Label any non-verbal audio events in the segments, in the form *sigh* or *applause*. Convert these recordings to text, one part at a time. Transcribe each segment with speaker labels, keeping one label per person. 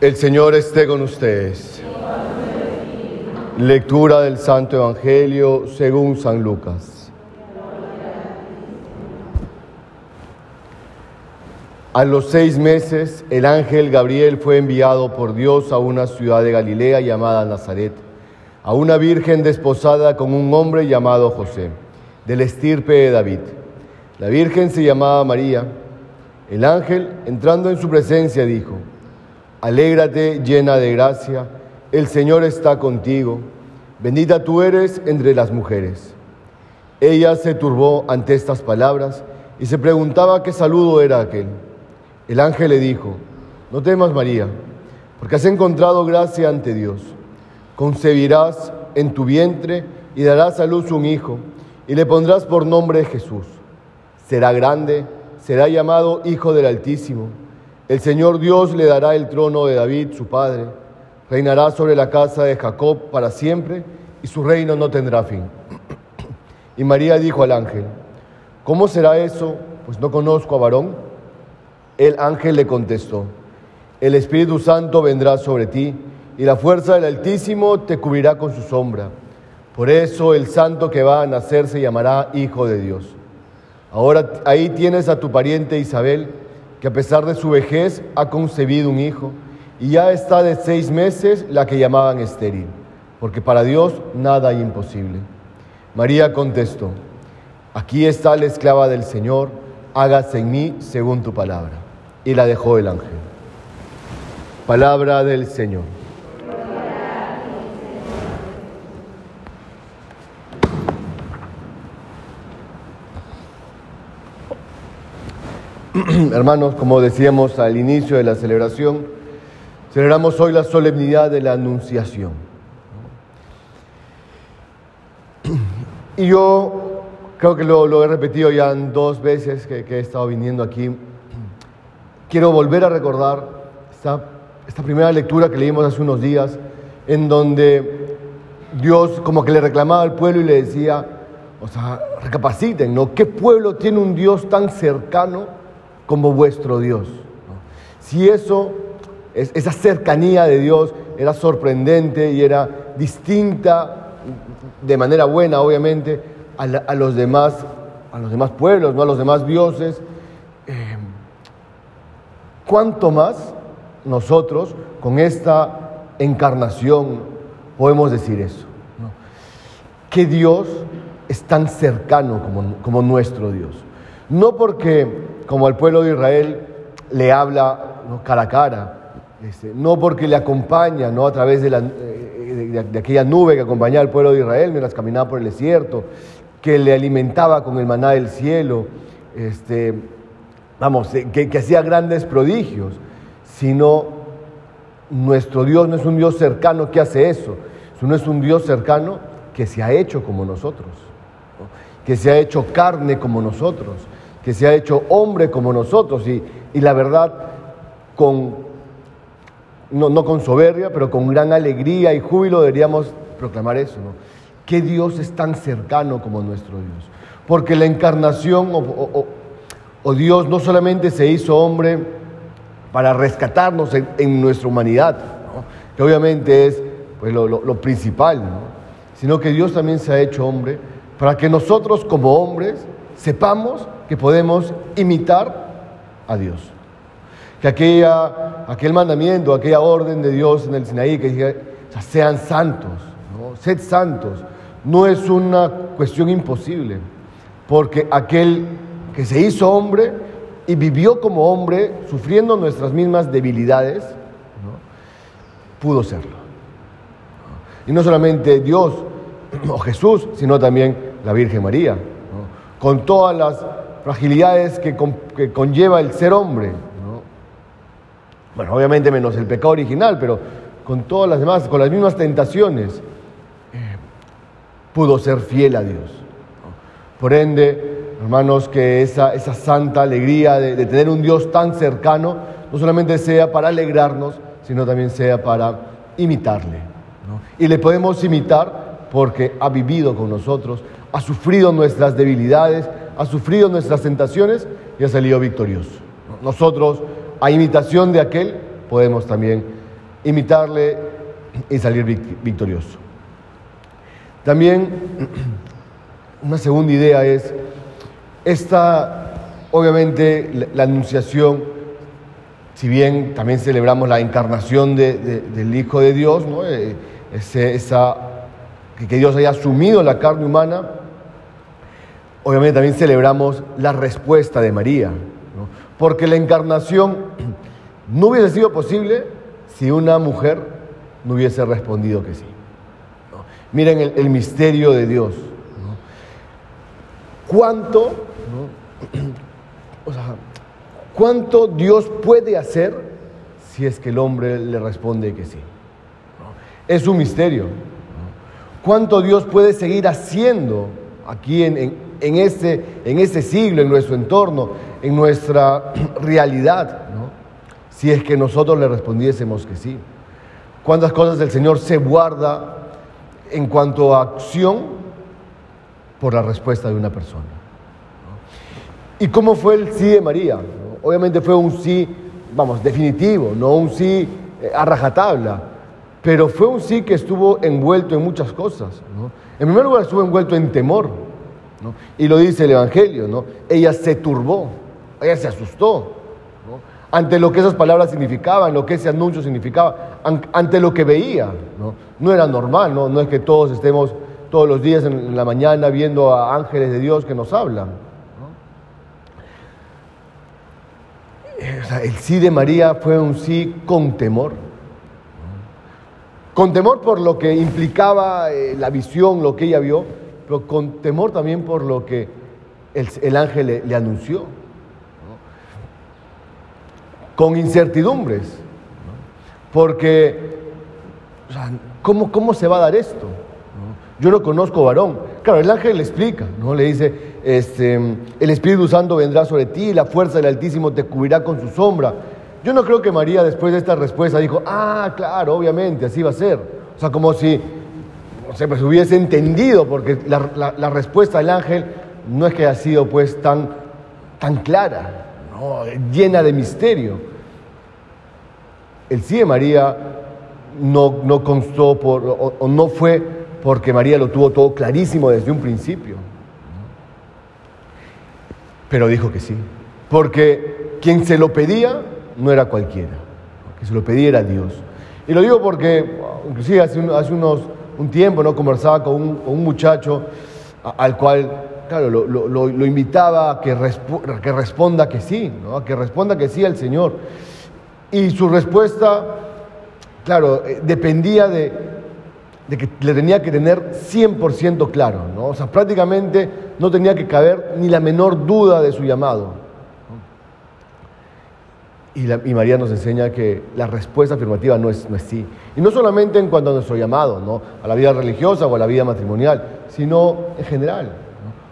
Speaker 1: El Señor esté con ustedes. Lectura del Santo Evangelio según San Lucas. A los seis meses, el ángel Gabriel fue enviado por Dios a una ciudad de Galilea llamada Nazaret, a una virgen desposada con un hombre llamado José, del estirpe de David. La virgen se llamaba María. El ángel, entrando en su presencia, dijo, Alégrate llena de gracia, el Señor está contigo, bendita tú eres entre las mujeres. Ella se turbó ante estas palabras y se preguntaba qué saludo era aquel. El ángel le dijo, no temas María, porque has encontrado gracia ante Dios. Concebirás en tu vientre y darás a luz un hijo, y le pondrás por nombre Jesús. Será grande, será llamado Hijo del Altísimo el Señor Dios le dará el trono de David, su padre, reinará sobre la casa de Jacob para siempre y su reino no tendrá fin. Y María dijo al ángel, ¿cómo será eso? Pues no conozco a varón. El ángel le contestó, el Espíritu Santo vendrá sobre ti y la fuerza del Altísimo te cubrirá con su sombra. Por eso el santo que va a nacer se llamará Hijo de Dios. Ahora ahí tienes a tu pariente Isabel que a pesar de su vejez ha concebido un hijo y ya está de seis meses la que llamaban estéril, porque para Dios nada hay imposible. María contestó, aquí está la esclava del Señor, hágase en mí según tu palabra. Y la dejó el ángel. Palabra del Señor. *clears throat* Hermanos, como decíamos al inicio de la celebración, celebramos hoy la solemnidad de la Anunciación. Y yo creo que lo, he repetido ya dos veces que, he estado viniendo aquí. Quiero volver a recordar esta, esta primera lectura que leímos hace unos días, en donde Dios como que le reclamaba al pueblo y le decía, o sea, recapaciten, ¿no? ¿Qué pueblo tiene un Dios tan cercano? Como vuestro Dios. Si eso, esa cercanía de Dios era sorprendente y era distinta de manera buena, obviamente, a, los, demás, a los demás pueblos, ¿no? a los demás dioses, eh, ¿cuánto más nosotros con esta encarnación podemos decir eso? Que Dios es tan cercano como nuestro Dios. No porque como al pueblo de Israel le habla cara a cara, este, no porque le acompaña ¿no? a través de, la, eh, de, aquella nube que acompañaba al pueblo de Israel mientras caminaba por el desierto, que le alimentaba con el maná del cielo, este, vamos, eh, que, que hacía grandes prodigios, sino nuestro Dios no es un Dios cercano que hace eso, sino es un Dios cercano que se ha hecho como nosotros, que se ha hecho carne como nosotros que se ha hecho hombre como nosotros y, la verdad con, no, con soberbia, pero con gran alegría y júbilo deberíamos proclamar eso, ¿no? Que Dios es tan cercano como nuestro Dios. Porque la encarnación o, Dios no solamente se hizo hombre para rescatarnos en, nuestra humanidad, que obviamente es pues, lo, lo principal, sino que Dios también se ha hecho hombre para que nosotros como hombres sepamos que podemos imitar a Dios. Que aquella, aquel mandamiento, aquella orden de Dios en el Sinaí que dice, sean santos, ¿no? sed santos, no es una cuestión imposible, porque aquel que se hizo hombre y vivió como hombre, sufriendo nuestras mismas debilidades, pudo serlo. Y no solamente Dios *clears throat* o Jesús, sino también la Virgen María, con todas las fragilidades que, conlleva el ser hombre. Bueno, obviamente menos el pecado original, pero con todas las demás, con las mismas tentaciones, eh, pudo ser fiel a Dios. Por ende, hermanos, que esa, esa santa alegría de, tener un Dios tan cercano, no solamente sea para alegrarnos, sino también sea para imitarle. Y le podemos imitar porque ha vivido con nosotros, ha sufrido nuestras debilidades, ha sufrido nuestras tentaciones y ha salido victorioso. Nosotros, a imitación de aquel, podemos también imitarle y salir victorioso. También *clears throat* una segunda idea es, esta, obviamente, la, anunciación, si bien también celebramos la encarnación del Hijo de Dios, ¿no? Eh, esa, que Dios haya asumido la carne humana, obviamente también celebramos la respuesta de María, porque la encarnación no hubiese sido posible si una mujer no hubiese respondido que sí. Miren el, misterio de Dios. ¿Cuánto, *clears throat* cuánto Dios puede hacer si es que el hombre le responde que sí? Es un misterio. ¿Cuánto Dios puede seguir haciendo aquí en, este, en este siglo, en nuestro entorno, en nuestra *clears throat* realidad? Si es que nosotros le respondiésemos que sí. ¿Cuántas cosas el Señor se guarda en cuanto a acción por la respuesta de una persona. ¿Y cómo fue el sí de María? Obviamente fue un sí, vamos, definitivo, no un sí eh, a rajatabla, pero fue un sí que estuvo envuelto en muchas cosas. En primer lugar estuvo envuelto en temor, y lo dice el Evangelio, ¿no? ella se turbó, ella se asustó, ante lo que esas palabras significaban, lo que ese anuncio significaba, ante lo que veía. No, era normal, ¿no? no es que todos estemos todos los días en la mañana viendo a ángeles de Dios que nos hablan. el sí de María fue un sí con temor. Con temor por lo que implicaba eh, la visión, lo que ella vio, pero con temor también por lo que el, ángel le anunció con incertidumbres. Porque, ¿cómo, ¿cómo se va a dar esto? Yo no conozco varón. Claro, el ángel le explica, ¿no? Le dice, este, el Espíritu Santo vendrá sobre ti, la fuerza del Altísimo te cubrirá con su sombra. Yo no creo que María después de esta respuesta dijo, ah, claro, obviamente, así va a ser. O sea, como si se pues, hubiese entendido, porque la, respuesta del ángel no es que haya sido pues tan, tan clara llena de misterio. El sí de María no, no constó por, o, no fue porque María lo tuvo todo clarísimo desde un principio. Pero dijo que sí. Porque quien se lo pedía no era cualquiera. Quien se lo pedía era Dios. Y lo digo porque, inclusive hace unos, un tiempo, ¿no? conversaba con un, muchacho al cual claro, lo, invitaba a que, que, responda que sí, a que responda que sí al Señor. Y su respuesta, claro, eh, dependía de, que le tenía que tener 100% claro, ¿no? o sea, prácticamente no tenía que caber ni la menor duda de su llamado. Y, y, María nos enseña que la respuesta afirmativa no es, no es sí. Y no solamente en cuanto a nuestro llamado, ¿no? a la vida religiosa o a la vida matrimonial, sino en general.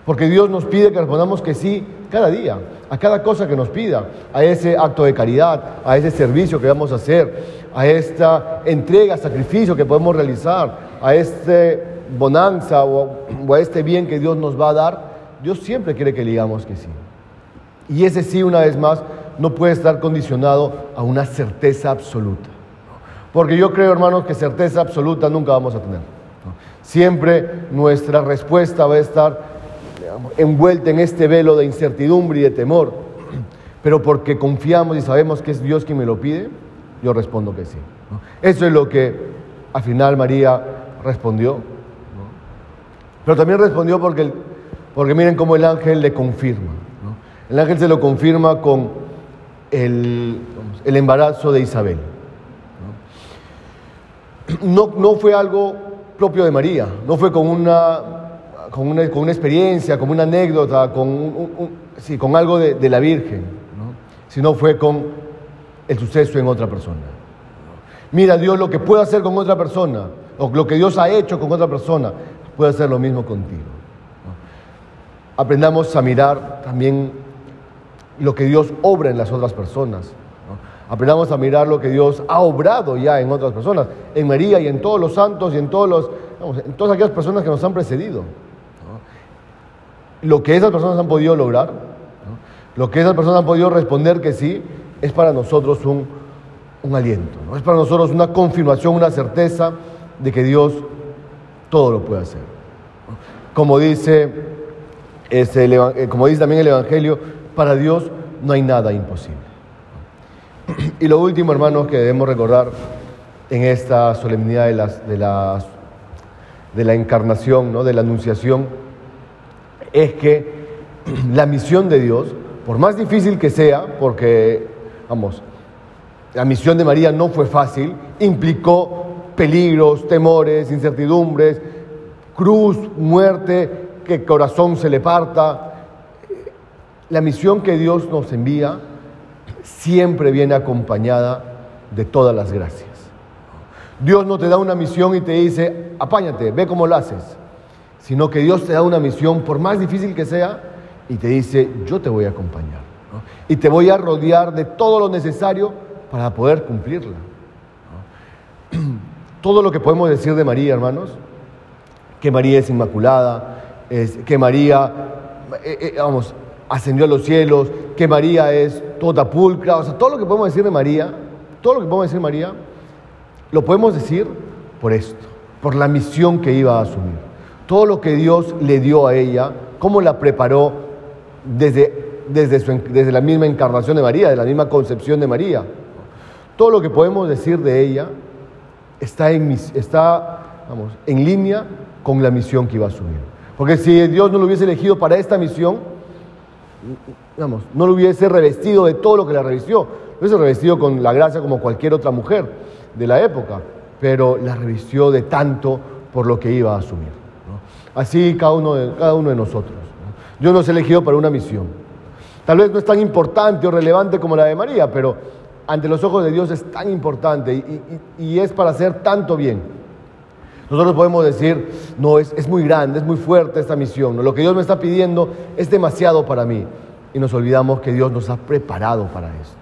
Speaker 1: Porque Dios nos pide que respondamos que sí cada día, a cada cosa que nos pida, a ese acto de caridad, a ese servicio que vamos a hacer, a esta entrega, sacrificio que podemos realizar, a este bonanza o, a este bien que Dios nos va a dar. Dios siempre quiere que le digamos que sí. Y ese sí, una vez más, no puede estar condicionado a una certeza absoluta. Porque yo creo, hermanos, que certeza absoluta nunca vamos a tener. Siempre nuestra respuesta va a estar envuelta en este velo de incertidumbre y de temor, pero porque confiamos y sabemos que es Dios quien me lo pide, yo respondo que sí. Eso es lo que al final María respondió. Pero también respondió porque, porque miren cómo el ángel le confirma. El ángel se lo confirma con el, el embarazo de Isabel. No, no fue algo propio de María, no fue con una con una, con una experiencia, con una anécdota, con, sí, con algo de, la Virgen, ¿no? sino fue con el suceso en otra persona. Mira Dios lo que puede hacer con otra persona, o lo que Dios ha hecho con otra persona, puede hacer lo mismo contigo. Aprendamos a mirar también lo que Dios obra en las otras personas. Aprendamos a mirar lo que Dios ha obrado ya en otras personas, en María y en todos los santos y en, todos los, todas aquellas personas que nos han precedido lo que esas personas han podido lograr, lo que esas personas han podido responder que sí, es para nosotros un, un aliento, es para nosotros una confirmación, una certeza de que Dios todo lo puede hacer. Como dice, eh, como dice también el Evangelio, para Dios no hay nada imposible. *clears throat* Y lo último, hermanos, que debemos recordar en esta solemnidad de, de, de la encarnación, ¿no? de la anunciación, es que *clears throat* la misión de Dios, por más difícil que sea, porque, vamos, la misión de María no fue fácil, implicó peligros, temores, incertidumbres, cruz, muerte, que corazón se le parta. La misión que Dios nos envía siempre viene acompañada de todas las gracias. Dios no te da una misión y te dice, apáñate, ve cómo lo haces, sino que Dios te da una misión, por más difícil que sea, y te dice, yo te voy a acompañar. Y te voy a rodear de todo lo necesario para poder cumplirla. *clears throat* Todo lo que podemos decir de María, hermanos, que María es inmaculada, que María, eh, eh, vamos, ascendió a los cielos, que María es toda pulcra, o sea, todo lo que podemos decir de María, todo lo que podemos decir de María, lo podemos decir por esto, por la misión que iba a asumir. Todo lo que Dios le dio a ella, cómo la preparó desde, desde, la misma encarnación de María, de la misma concepción de María. Todo lo que podemos decir de ella está en, está, vamos, en línea con la misión que iba a asumir. Porque si Dios no lo hubiese elegido para esta misión, vamos, no lo hubiese revestido de todo lo que la revistió, lo hubiese revestido con la gracia como cualquier otra mujer de la época, pero la revistió de tanto por lo que iba a asumir. Así cada uno de, cada uno de nosotros. Dios nos elegido para una misión. Tal vez no es tan importante o relevante como la de María, pero ante los ojos de Dios es tan importante y, es para hacer tanto bien. Nosotros podemos decir, no, es, es muy grande, es muy fuerte esta misión, lo que Dios me está pidiendo es demasiado para mí. Y nos olvidamos que Dios nos ha preparado para esto.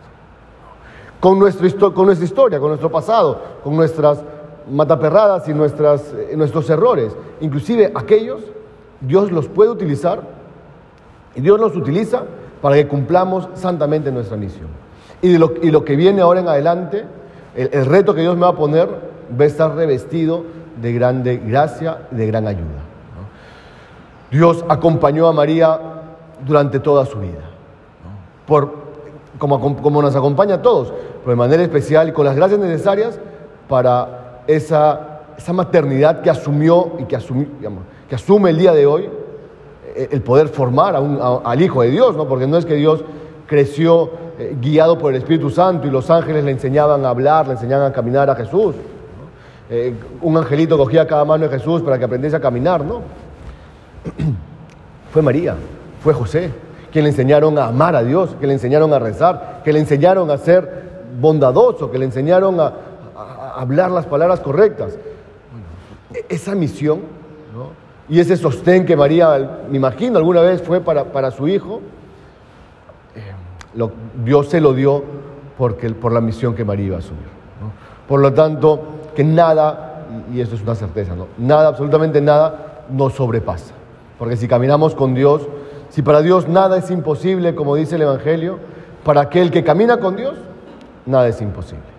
Speaker 1: Con, nuestro, con nuestra historia, con nuestro pasado, con nuestras mataperradas y nuestras, eh, nuestros errores, inclusive aquellos, Dios los puede utilizar y Dios los utiliza para que cumplamos santamente nuestra misión. Y, lo, y lo que viene ahora en adelante, el, reto que Dios me va a poner, va a estar revestido de grande gracia y de gran ayuda. Dios acompañó a María durante toda su vida, Por, como, como, nos acompaña a todos, pero de manera especial y con las gracias necesarias para esa, esa maternidad que asumió y que, que asume el día de hoy eh, el poder formar al Hijo de Dios, ¿no? porque no es que Dios creció eh, guiado por el Espíritu Santo y los ángeles le enseñaban a hablar, le enseñaban a caminar a Jesús. Eh, un angelito cogía cada mano de Jesús para que aprendiese a caminar, ¿no? *clears throat* fue María, fue José, quien le enseñaron a amar a Dios, que le enseñaron a rezar, que le enseñaron a ser bondadoso, que le enseñaron a, hablar las palabras correctas. E-, esa misión y ese sostén que María, me imagino, alguna vez fue para, para su hijo, Dios se lo dio porque, por la misión que María iba a asumir. Por lo tanto, que nada, y esto es una certeza, ¿no? nada, absolutamente nada, nos sobrepasa. Porque si caminamos con Dios, si para Dios nada es imposible, como dice el Evangelio, para aquel que camina con Dios, nada es imposible.